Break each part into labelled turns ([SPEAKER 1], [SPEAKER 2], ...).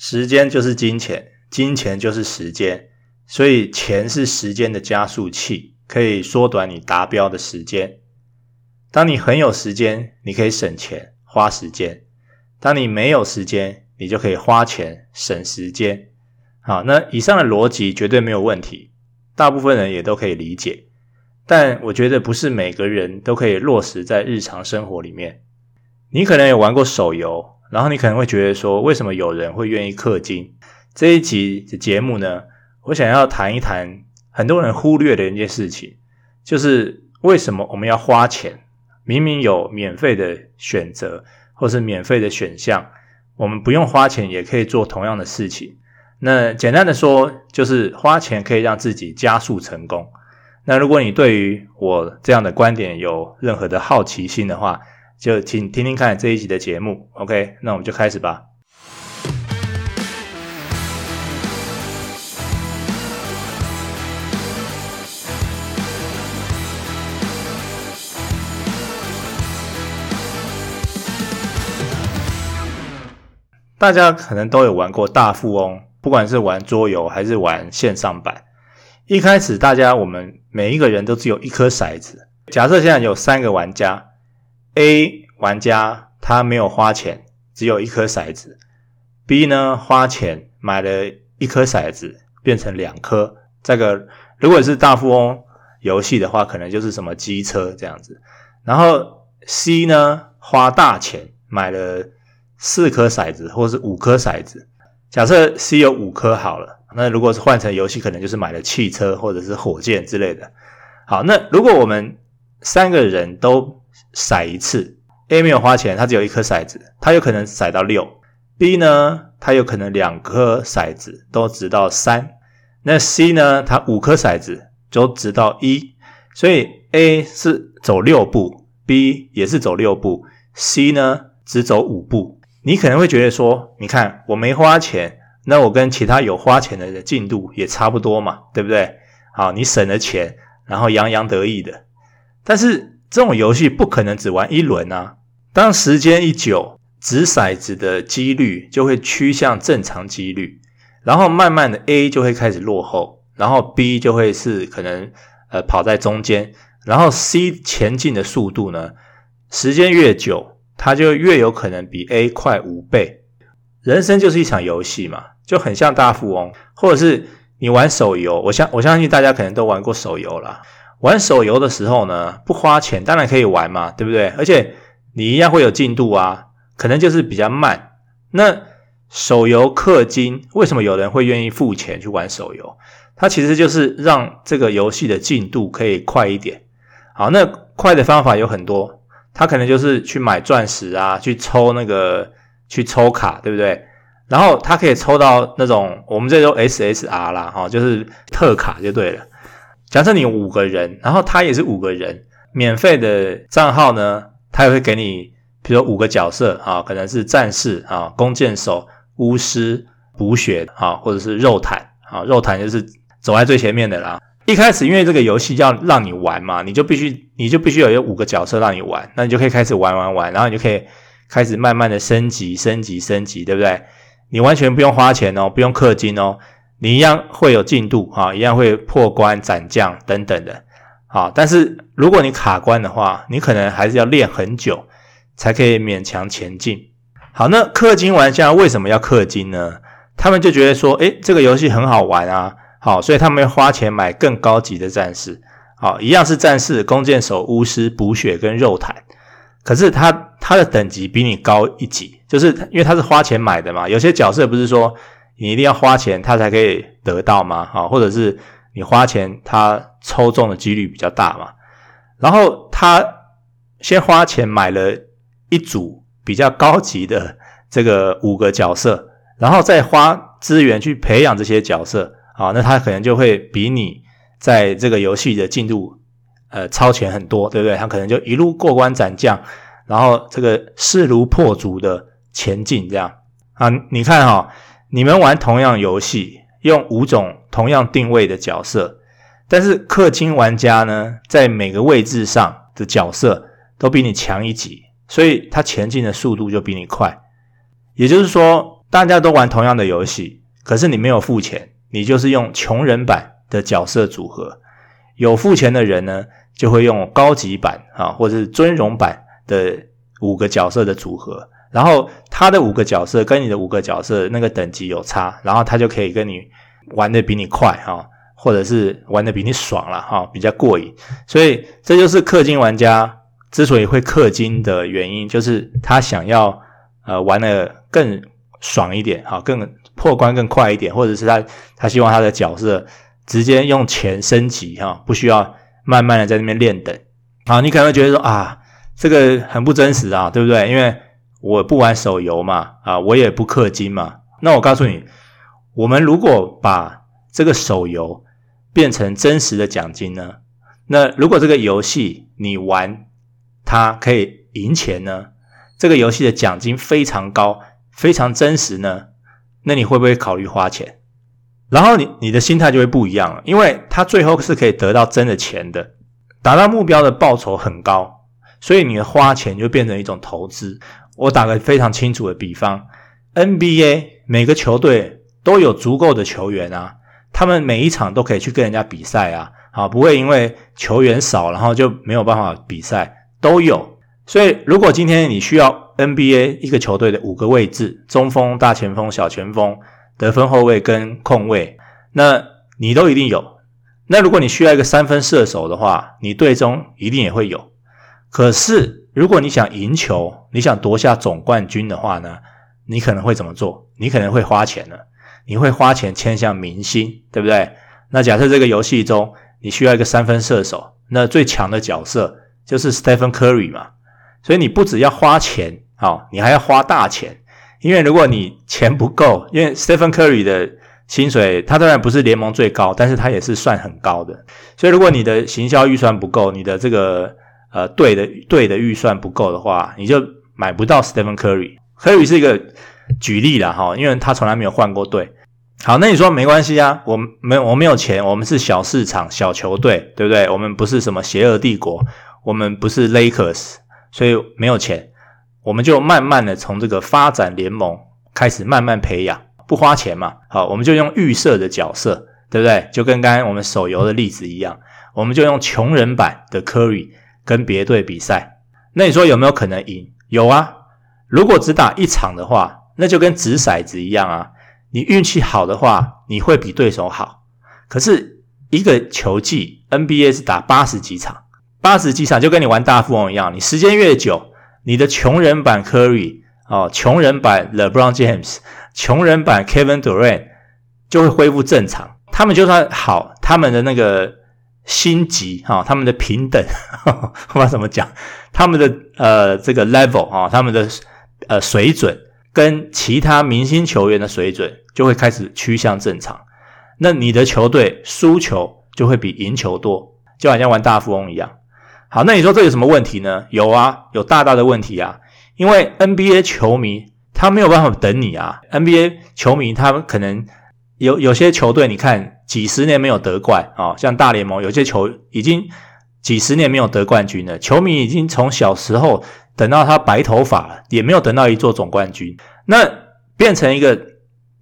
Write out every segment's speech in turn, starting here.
[SPEAKER 1] 时间就是金钱，金钱就是时间，所以钱是时间的加速器，可以缩短你达标的时间。当你很有时间，你可以省钱花时间；当你没有时间，你就可以花钱省时间。好，那以上的逻辑绝对没有问题，大部分人也都可以理解。但我觉得不是每个人都可以落实在日常生活里面。你可能有玩过手游，然后你可能会觉得说，为什么有人会愿意氪金？这一集的节目呢，我想要谈一谈很多人忽略的一件事情，就是为什么我们要花钱？明明有免费的选择，或是免费的选项，我们不用花钱也可以做同样的事情。那简单的说，就是花钱可以让自己加速成功。那如果你对于我这样的观点有任何的好奇心的话，就请听听看这一集的节目。OK，那我们就开始吧。大家可能都有玩过大富翁，不管是玩桌游还是玩线上版。一开始，大家我们每一个人都只有一颗骰子。假设现在有三个玩家，A 玩家他没有花钱，只有一颗骰子；B 呢花钱买了一颗骰子，变成两颗。这个如果是大富翁游戏的话，可能就是什么机车这样子。然后 C 呢花大钱买了。四颗骰子，或是五颗骰子。假设 C 有五颗好了，那如果是换成游戏，可能就是买了汽车或者是火箭之类的。好，那如果我们三个人都骰一次，A 没有花钱，他只有一颗骰子，他有可能骰到六；B 呢，他有可能两颗骰子都掷到三。那 C 呢，他五颗骰子都掷到一，所以 A 是走六步，B 也是走六步，C 呢只走五步。你可能会觉得说，你看我没花钱，那我跟其他有花钱的人的进度也差不多嘛，对不对？好，你省了钱，然后洋洋得意的。但是这种游戏不可能只玩一轮啊。当时间一久，掷骰子的几率就会趋向正常几率，然后慢慢的 A 就会开始落后，然后 B 就会是可能呃跑在中间，然后 C 前进的速度呢，时间越久。它就越有可能比 A 快五倍。人生就是一场游戏嘛，就很像大富翁，或者是你玩手游。我相我相信大家可能都玩过手游啦。玩手游的时候呢，不花钱当然可以玩嘛，对不对？而且你一样会有进度啊，可能就是比较慢。那手游氪金，为什么有人会愿意付钱去玩手游？它其实就是让这个游戏的进度可以快一点。好，那快的方法有很多。他可能就是去买钻石啊，去抽那个，去抽卡，对不对？然后他可以抽到那种我们这种 SSR 啦，哈，就是特卡就对了。假设你有五个人，然后他也是五个人，免费的账号呢，他也会给你，比如说五个角色啊，可能是战士啊、弓箭手、巫师、补血啊，或者是肉坦啊，肉坦就是走在最前面的啦。一开始，因为这个游戏要让你玩嘛，你就必须，你就必须有有五个角色让你玩，那你就可以开始玩玩玩，然后你就可以开始慢慢的升级、升级、升级，对不对？你完全不用花钱哦，不用氪金哦，你一样会有进度啊，一样会破关、斩将等等的，好，但是如果你卡关的话，你可能还是要练很久才可以勉强前进。好，那氪金玩家为什么要氪金呢？他们就觉得说，诶，这个游戏很好玩啊。好，所以他们要花钱买更高级的战士。好，一样是战士、弓箭手、巫师、补血跟肉坦，可是他他的等级比你高一级，就是因为他是花钱买的嘛。有些角色不是说你一定要花钱他才可以得到吗？啊，或者是你花钱他抽中的几率比较大嘛。然后他先花钱买了一组比较高级的这个五个角色，然后再花资源去培养这些角色。啊，那他可能就会比你在这个游戏的进度，呃，超前很多，对不对？他可能就一路过关斩将，然后这个势如破竹的前进，这样啊。你看哈、你们玩同样游戏，用五种同样定位的角色，但是氪金玩家呢，在每个位置上的角色都比你强一级，所以他前进的速度就比你快。也就是说，大家都玩同样的游戏，可是你没有付钱，你就是用穷人版的角色组合；有付钱的人呢，就会用高级版啊，或者是尊荣版的五个角色的组合。然后他的五个角色跟你的五个角色那个等级有差，然后他就可以跟你玩的比你快哈，或者是玩的比你爽了哈，比较过瘾。所以这就是氪金玩家之所以会氪金的原因，就是他想要呃玩的更爽一点哈，更破关更快一点，或者是他他希望他的角色直接用钱升级哈，不需要慢慢的在那边练等。好，你可能会觉得说啊，这个很不真实啊，对不对？因为我不玩手游嘛，啊，我也不氪金嘛。那我告诉你，我们如果把这个手游变成真实的奖金呢？那如果这个游戏你玩它可以赢钱呢？这个游戏的奖金非常高，非常真实呢？那你会不会考虑花钱？然后你你的心态就会不一样了，因为它最后是可以得到真的钱的，达到目标的报酬很高，所以你的花钱就变成一种投资。我打个非常清楚的比方，NBA 每个球队都有足够的球员啊，他们每一场都可以去跟人家比赛啊，啊，不会因为球员少然后就没有办法比赛，都有。所以如果今天你需要 NBA 一个球队的五个位置，中锋、大前锋、小前锋、得分后卫跟控卫，那你都一定有。那如果你需要一个三分射手的话，你队中一定也会有。可是，如果你想赢球，你想夺下总冠军的话呢，你可能会怎么做？你可能会花钱了，你会花钱签下明星，对不对？那假设这个游戏中你需要一个三分射手，那最强的角色就是 Stephen Curry 嘛。所以你不只要花钱，好，你还要花大钱，因为如果你钱不够，因为 Stephen Curry 的薪水他当然不是联盟最高，但是他也是算很高的。所以如果你的行销预算不够，你的这个呃，队的队的预算不够的话，你就买不到 Stephen Curry。Curry 是一个举例了，哈，因为他从来没有换过队。好，那你说没关系啊，我没我没有钱，我们是小市场小球队，对不对？我们不是什么邪恶帝国，我们不是 Lakers，所以没有钱，我们就慢慢的从这个发展联盟开始慢慢培养，不花钱嘛。好，我们就用预设的角色，对不对？就跟刚刚我们手游的例子一样，我们就用穷人版的 Curry。跟别队比赛，那你说有没有可能赢？有啊，如果只打一场的话，那就跟掷骰子一样啊。你运气好的话，你会比对手好。可是一个球季 NBA 是打八十几场，八十几场就跟你玩大富翁一样，你时间越久，你的穷人版 Curry 哦，穷人版 LeBron James，穷人版 Kevin Durant 就会恢复正常。他们就算好，他们的那个。星级哈，他们的平等，呵呵不知道怎么讲，他们的呃这个 level 啊，他们的呃水准跟其他明星球员的水准就会开始趋向正常。那你的球队输球就会比赢球多，就好像玩大富翁一样。好，那你说这有什么问题呢？有啊，有大大的问题啊，因为 NBA 球迷他没有办法等你啊，NBA 球迷他们可能。有有些球队，你看几十年没有得冠啊，像大联盟有些球已经几十年没有得冠军了，球迷已经从小时候等到他白头发了，也没有等到一座总冠军，那变成一个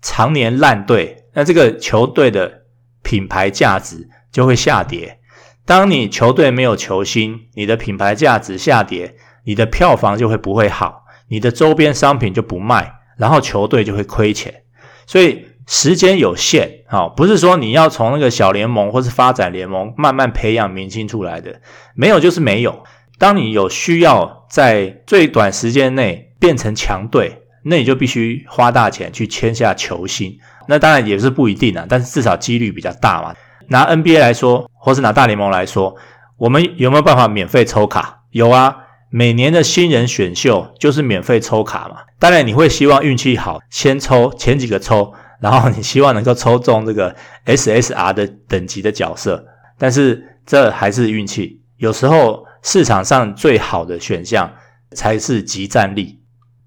[SPEAKER 1] 常年烂队，那这个球队的品牌价值就会下跌。当你球队没有球星，你的品牌价值下跌，你的票房就会不会好，你的周边商品就不卖，然后球队就会亏钱，所以。时间有限，好，不是说你要从那个小联盟或是发展联盟慢慢培养明星出来的，没有就是没有。当你有需要在最短时间内变成强队，那你就必须花大钱去签下球星。那当然也是不一定啊，但是至少几率比较大嘛。拿 NBA 来说，或是拿大联盟来说，我们有没有办法免费抽卡？有啊，每年的新人选秀就是免费抽卡嘛。当然你会希望运气好，先抽前几个抽。然后你希望能够抽中这个 SSR 的等级的角色，但是这还是运气。有时候市场上最好的选项才是即战力。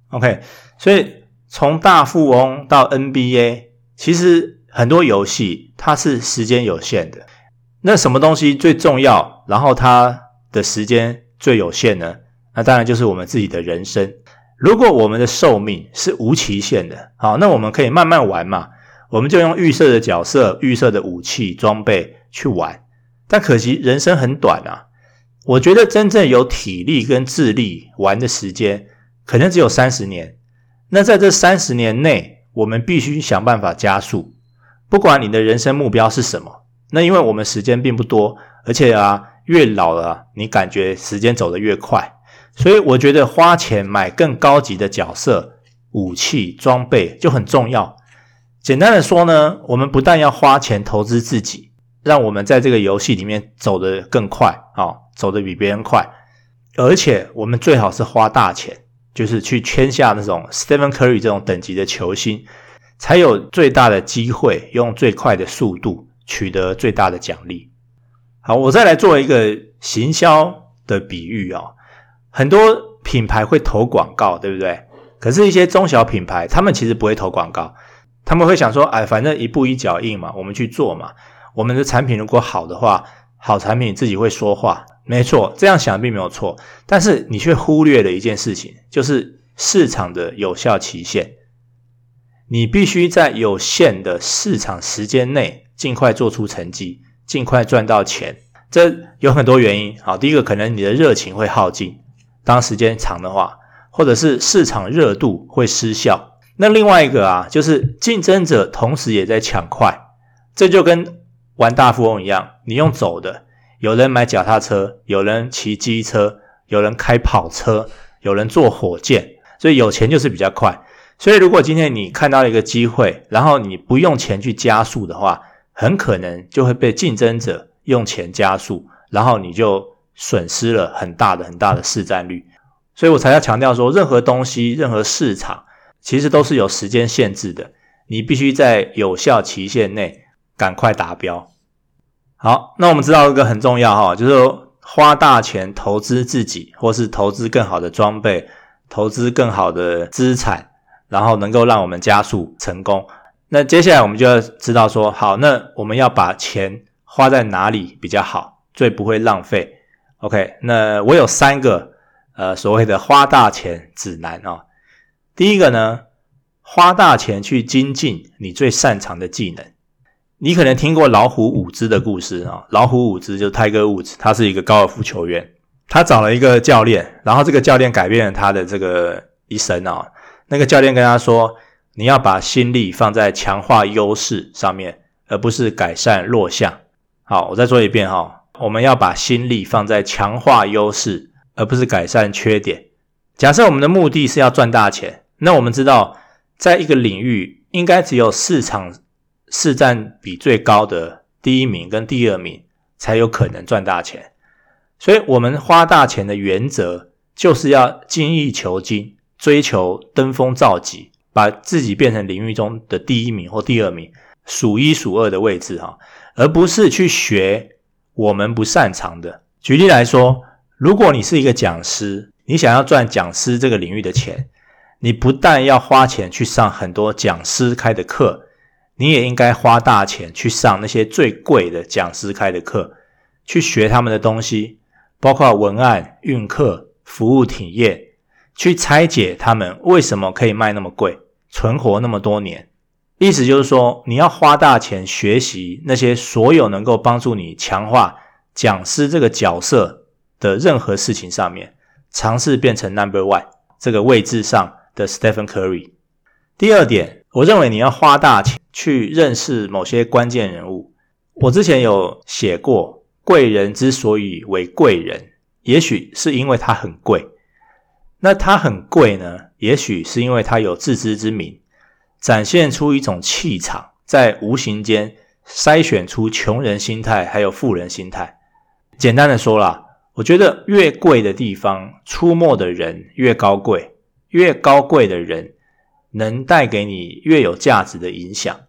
[SPEAKER 1] OK，所以从大富翁到 NBA，其实很多游戏它是时间有限的。那什么东西最重要？然后它的时间最有限呢？那当然就是我们自己的人生。如果我们的寿命是无期限的，好，那我们可以慢慢玩嘛，我们就用预设的角色、预设的武器装备去玩。但可惜人生很短啊，我觉得真正有体力跟智力玩的时间，可能只有三十年。那在这三十年内，我们必须想办法加速。不管你的人生目标是什么，那因为我们时间并不多，而且啊，越老了，你感觉时间走得越快。所以我觉得花钱买更高级的角色、武器、装备就很重要。简单的说呢，我们不但要花钱投资自己，让我们在这个游戏里面走得更快啊，走得比别人快，而且我们最好是花大钱，就是去签下那种 Stephen Curry 这种等级的球星，才有最大的机会用最快的速度取得最大的奖励。好，我再来做一个行销的比喻啊。很多品牌会投广告，对不对？可是，一些中小品牌，他们其实不会投广告，他们会想说，哎，反正一步一脚印嘛，我们去做嘛。我们的产品如果好的话，好产品自己会说话，没错，这样想并没有错。但是，你却忽略了一件事情，就是市场的有效期限。你必须在有限的市场时间内，尽快做出成绩，尽快赚到钱。这有很多原因。好，第一个，可能你的热情会耗尽。当时间长的话，或者是市场热度会失效。那另外一个啊，就是竞争者同时也在抢快，这就跟玩大富翁一样，你用走的，有人买脚踏车，有人骑机车，有人开跑车，有人坐火箭，所以有钱就是比较快。所以如果今天你看到一个机会，然后你不用钱去加速的话，很可能就会被竞争者用钱加速，然后你就。损失了很大的很大的市占率，所以我才要强调说，任何东西、任何市场，其实都是有时间限制的，你必须在有效期限内赶快达标。好，那我们知道一个很重要哈，就是说花大钱投资自己，或是投资更好的装备，投资更好的资产，然后能够让我们加速成功。那接下来我们就要知道说，好，那我们要把钱花在哪里比较好，最不会浪费。OK，那我有三个呃所谓的花大钱指南啊、哦。第一个呢，花大钱去精进你最擅长的技能。你可能听过老虎伍兹的故事啊、哦，老虎伍兹就是 Tiger Woods，他是一个高尔夫球员，他找了一个教练，然后这个教练改变了他的这个一生啊、哦。那个教练跟他说，你要把心力放在强化优势上面，而不是改善弱项。好，我再说一遍哈、哦。我们要把心力放在强化优势，而不是改善缺点。假设我们的目的是要赚大钱，那我们知道，在一个领域，应该只有市场市占比最高的第一名跟第二名才有可能赚大钱。所以，我们花大钱的原则就是要精益求精，追求登峰造极，把自己变成领域中的第一名或第二名，数一数二的位置哈，而不是去学。我们不擅长的。举例来说，如果你是一个讲师，你想要赚讲师这个领域的钱，你不但要花钱去上很多讲师开的课，你也应该花大钱去上那些最贵的讲师开的课，去学他们的东西，包括文案、运课、服务体验，去拆解他们为什么可以卖那么贵，存活那么多年。意思就是说，你要花大钱学习那些所有能够帮助你强化讲师这个角色的任何事情上面，尝试变成 number one 这个位置上的 Stephen Curry。第二点，我认为你要花大钱去认识某些关键人物。我之前有写过，贵人之所以为贵人，也许是因为他很贵。那他很贵呢？也许是因为他有自知之明。展现出一种气场，在无形间筛选出穷人心态，还有富人心态。简单的说啦，我觉得越贵的地方，出没的人越高贵，越高贵的人能带给你越有价值的影响。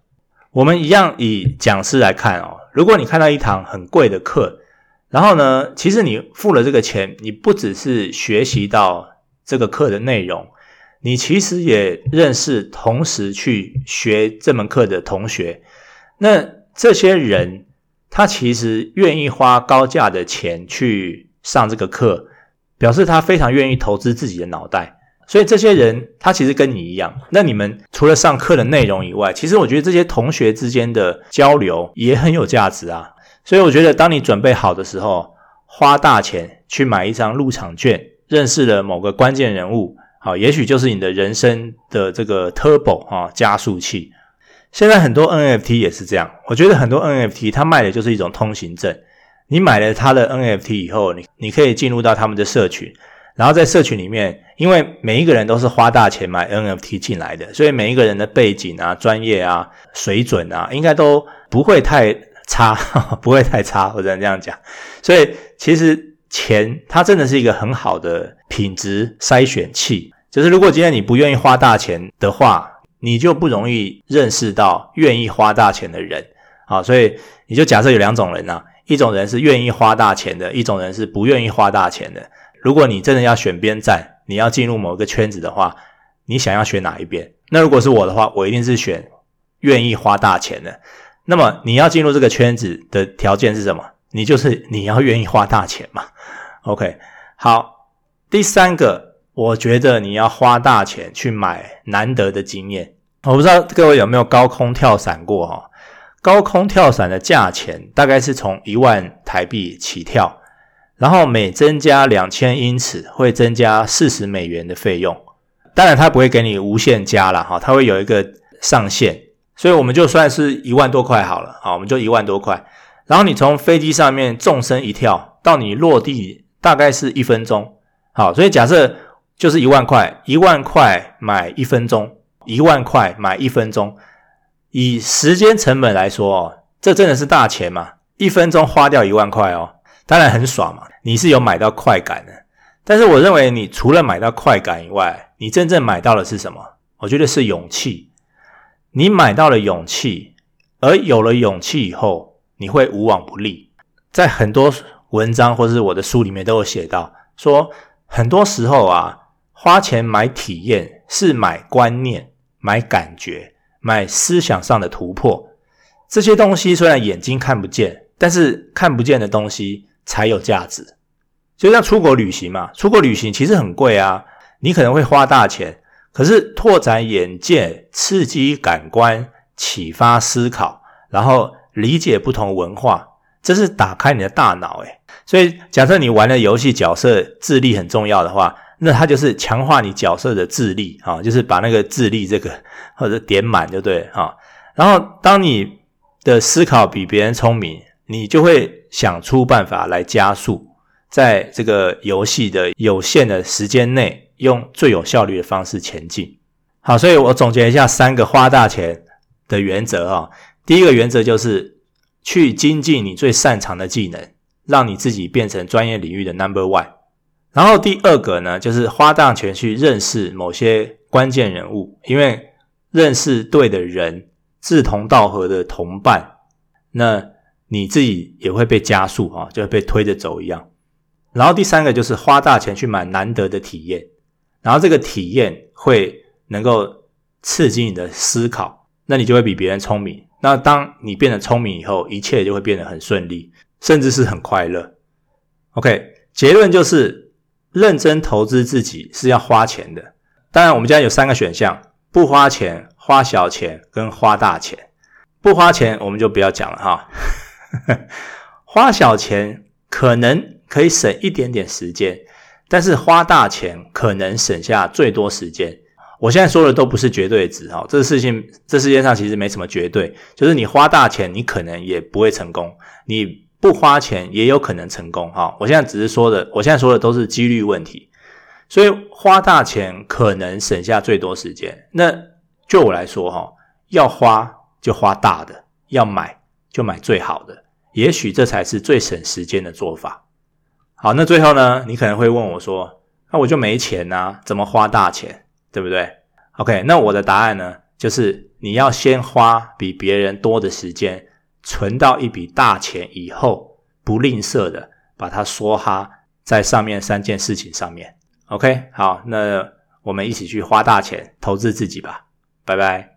[SPEAKER 1] 我们一样以讲师来看哦，如果你看到一堂很贵的课，然后呢，其实你付了这个钱，你不只是学习到这个课的内容。你其实也认识同时去学这门课的同学，那这些人他其实愿意花高价的钱去上这个课，表示他非常愿意投资自己的脑袋。所以这些人他其实跟你一样。那你们除了上课的内容以外，其实我觉得这些同学之间的交流也很有价值啊。所以我觉得，当你准备好的时候，花大钱去买一张入场券，认识了某个关键人物，好，也许就是你的人生的这个 turbo 啊，加速器。现在很多 NFT 也是这样，我觉得很多 NFT 它卖的就是一种通行证。你买了他的 NFT 以后，你你可以进入到他们的社群，然后在社群里面，因为每一个人都是花大钱买 NFT 进来的，所以每一个人的背景啊、专业啊、水准啊，应该都不会太差，不会太差，我只能这样讲。所以其实钱它真的是一个很好的品质筛选器，就是如果今天你不愿意花大钱的话，你就不容易认识到愿意花大钱的人。好，所以你就假设有两种人啊。一种人是愿意花大钱的，一种人是不愿意花大钱的。如果你真的要选边站，你要进入某个圈子的话，你想要选哪一边？那如果是我的话，我一定是选愿意花大钱的。那么你要进入这个圈子的条件是什么？你就是你要愿意花大钱嘛。OK，好，第三个，我觉得你要花大钱去买难得的经验。我不知道各位有没有高空跳伞过哈？高空跳伞的价钱大概是从一万台币起跳，然后每增加两千英尺会增加四十美元的费用。当然，它不会给你无限加了哈，它会有一个上限，所以我们就算是一万多块好了，好，我们就一万多块。然后你从飞机上面纵身一跳，到你落地大概是一分钟，好，所以假设就是一万块，一万块买一分钟，一万块买一分钟。以时间成本来说，这真的是大钱嘛？一分钟花掉一万块哦，当然很爽嘛。你是有买到快感的，但是我认为你除了买到快感以外，你真正买到的是什么？我觉得是勇气。你买到了勇气，而有了勇气以后，你会无往不利。在很多文章或是我的书里面都有写到，说很多时候啊，花钱买体验是买观念、买感觉。买思想上的突破，这些东西虽然眼睛看不见，但是看不见的东西才有价值。就像出国旅行嘛，出国旅行其实很贵啊，你可能会花大钱，可是拓展眼界、刺激感官、启发思考，然后理解不同文化，这是打开你的大脑诶。所以假设你玩的游戏角色智力很重要的话。那它就是强化你角色的智力啊，就是把那个智力这个或者点满就对啊。然后当你的思考比别人聪明，你就会想出办法来加速，在这个游戏的有限的时间内，用最有效率的方式前进。好，所以我总结一下三个花大钱的原则啊。第一个原则就是去精进你最擅长的技能，让你自己变成专业领域的 number one。然后第二个呢，就是花大钱去认识某些关键人物，因为认识对的人、志同道合的同伴，那你自己也会被加速啊，就会被推着走一样。然后第三个就是花大钱去买难得的体验，然后这个体验会能够刺激你的思考，那你就会比别人聪明。那当你变得聪明以后，一切就会变得很顺利，甚至是很快乐。OK，结论就是。认真投资自己是要花钱的，当然我们家有三个选项：不花钱、花小钱跟花大钱。不花钱我们就不要讲了哈，花小钱可能可以省一点点时间，但是花大钱可能省下最多时间。我现在说的都不是绝对值哈，这事情这世界上其实没什么绝对，就是你花大钱，你可能也不会成功，你。不花钱也有可能成功哈，我现在只是说的，我现在说的都是几率问题，所以花大钱可能省下最多时间。那就我来说哈，要花就花大的，要买就买最好的，也许这才是最省时间的做法。好，那最后呢，你可能会问我说，那我就没钱呐，怎么花大钱，对不对？OK，那我的答案呢，就是你要先花比别人多的时间。存到一笔大钱以后，不吝啬的把它梭哈在上面三件事情上面。OK，好，那我们一起去花大钱投资自己吧，拜拜。